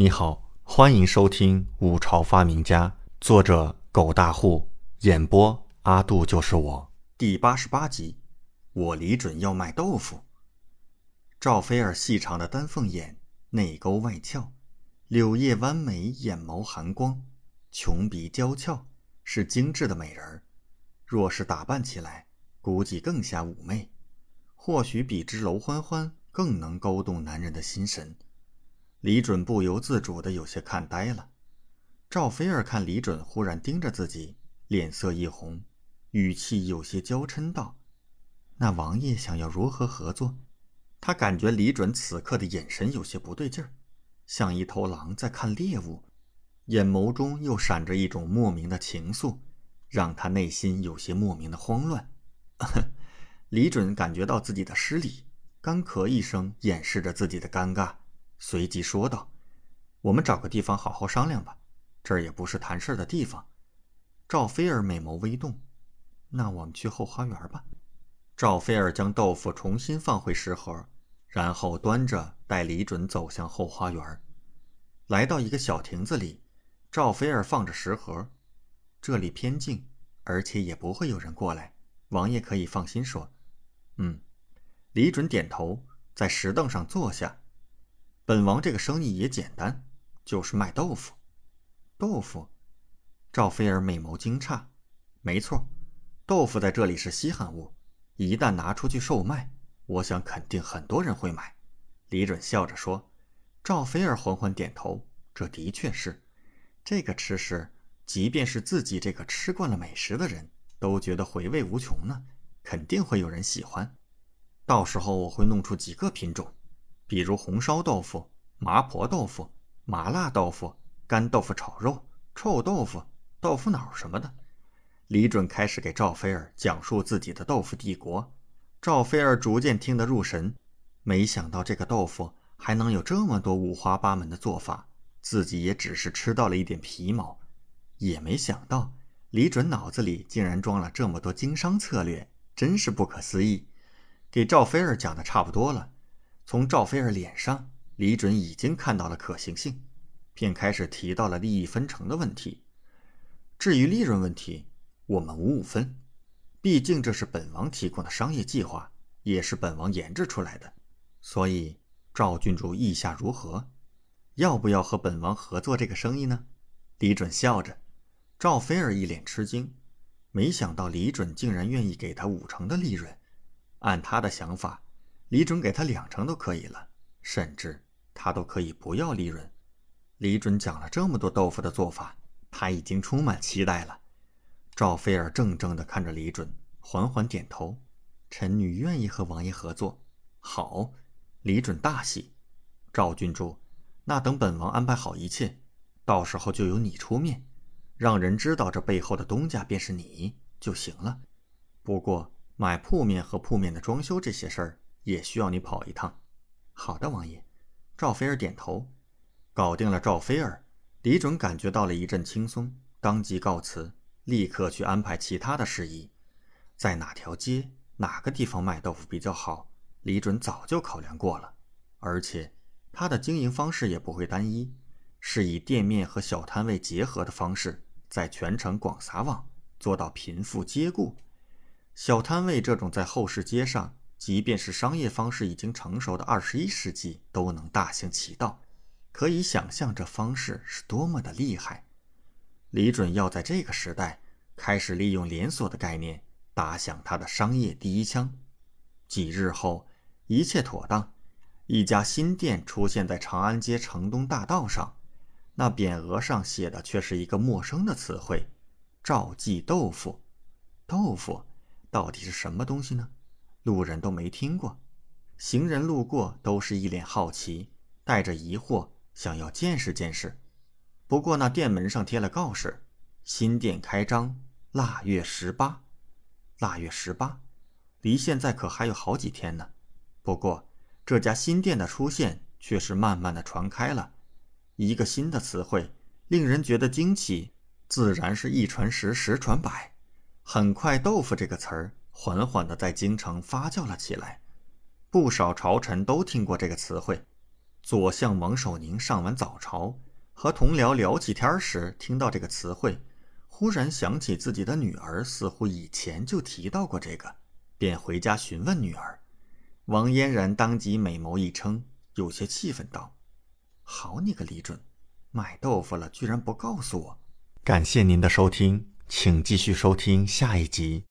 你好，欢迎收听《五朝发明家》，作者狗大户，演播阿杜就是我，第八十八集。我李准要卖豆腐。赵菲儿细长的丹凤眼，内勾外翘，柳叶弯眉，眼眸含光，琼鼻娇俏，是精致的美人儿。若是打扮起来，估计更加妩媚，或许比之楼欢欢更能勾动男人的心神。李准不由自主的有些看呆了。赵菲儿看李准忽然盯着自己，脸色一红，语气有些娇嗔道：“那王爷想要如何合作？”他感觉李准此刻的眼神有些不对劲儿，像一头狼在看猎物，眼眸中又闪着一种莫名的情愫，让他内心有些莫名的慌乱。李准感觉到自己的失礼，干咳一声，掩饰着自己的尴尬。随即说道：“我们找个地方好好商量吧，这儿也不是谈事的地方。”赵菲儿美眸微动：“那我们去后花园吧。”赵菲儿将豆腐重新放回食盒，然后端着带李准走向后花园。来到一个小亭子里，赵菲儿放着食盒，这里偏静，而且也不会有人过来，王爷可以放心说：“嗯。”李准点头，在石凳上坐下。本王这个生意也简单，就是卖豆腐。豆腐，赵菲儿美眸惊诧。没错，豆腐在这里是稀罕物，一旦拿出去售卖，我想肯定很多人会买。李准笑着说。赵菲儿缓缓点头，这的确是。这个吃食，即便是自己这个吃惯了美食的人，都觉得回味无穷呢。肯定会有人喜欢。到时候我会弄出几个品种。比如红烧豆腐、麻婆豆腐、麻辣豆腐、干豆腐炒肉、臭豆腐、豆腐脑什么的，李准开始给赵菲儿讲述自己的豆腐帝国。赵菲儿逐渐听得入神，没想到这个豆腐还能有这么多五花八门的做法，自己也只是吃到了一点皮毛，也没想到李准脑子里竟然装了这么多经商策略，真是不可思议。给赵菲儿讲的差不多了。从赵菲儿脸上，李准已经看到了可行性，便开始提到了利益分成的问题。至于利润问题，我们五五分，毕竟这是本王提供的商业计划，也是本王研制出来的。所以，赵郡主意下如何？要不要和本王合作这个生意呢？李准笑着。赵菲儿一脸吃惊，没想到李准竟然愿意给他五成的利润。按他的想法。李准给他两成都可以了，甚至他都可以不要利润。李准讲了这么多豆腐的做法，他已经充满期待了。赵菲儿怔怔地看着李准，缓缓点头：“臣女愿意和王爷合作。”好，李准大喜。赵郡主，那等本王安排好一切，到时候就由你出面，让人知道这背后的东家便是你就行了。不过买铺面和铺面的装修这些事儿。也需要你跑一趟。好的，王爷。赵菲儿点头，搞定了赵菲儿。李准感觉到了一阵轻松，当即告辞，立刻去安排其他的事宜。在哪条街、哪个地方卖豆腐比较好？李准早就考量过了，而且他的经营方式也不会单一，是以店面和小摊位结合的方式，在全城广撒网，做到贫富皆顾。小摊位这种在后市街上。即便是商业方式已经成熟的二十一世纪，都能大行其道，可以想象这方式是多么的厉害。李准要在这个时代开始利用连锁的概念，打响他的商业第一枪。几日后，一切妥当，一家新店出现在长安街城东大道上，那匾额上写的却是一个陌生的词汇：“赵记豆腐。”豆腐到底是什么东西呢？路人都没听过，行人路过都是一脸好奇，带着疑惑，想要见识见识。不过那店门上贴了告示：新店开张，腊月十八。腊月十八，离现在可还有好几天呢。不过这家新店的出现却是慢慢的传开了，一个新的词汇，令人觉得惊奇，自然是一传十，十传百。很快，“豆腐”这个词儿。缓缓地在京城发酵了起来，不少朝臣都听过这个词汇。左相王守宁上完早朝，和同僚聊起天时，听到这个词汇，忽然想起自己的女儿似乎以前就提到过这个，便回家询问女儿。王嫣然当即美眸一撑，有些气愤道：“好你个李准，买豆腐了居然不告诉我！”感谢您的收听，请继续收听下一集。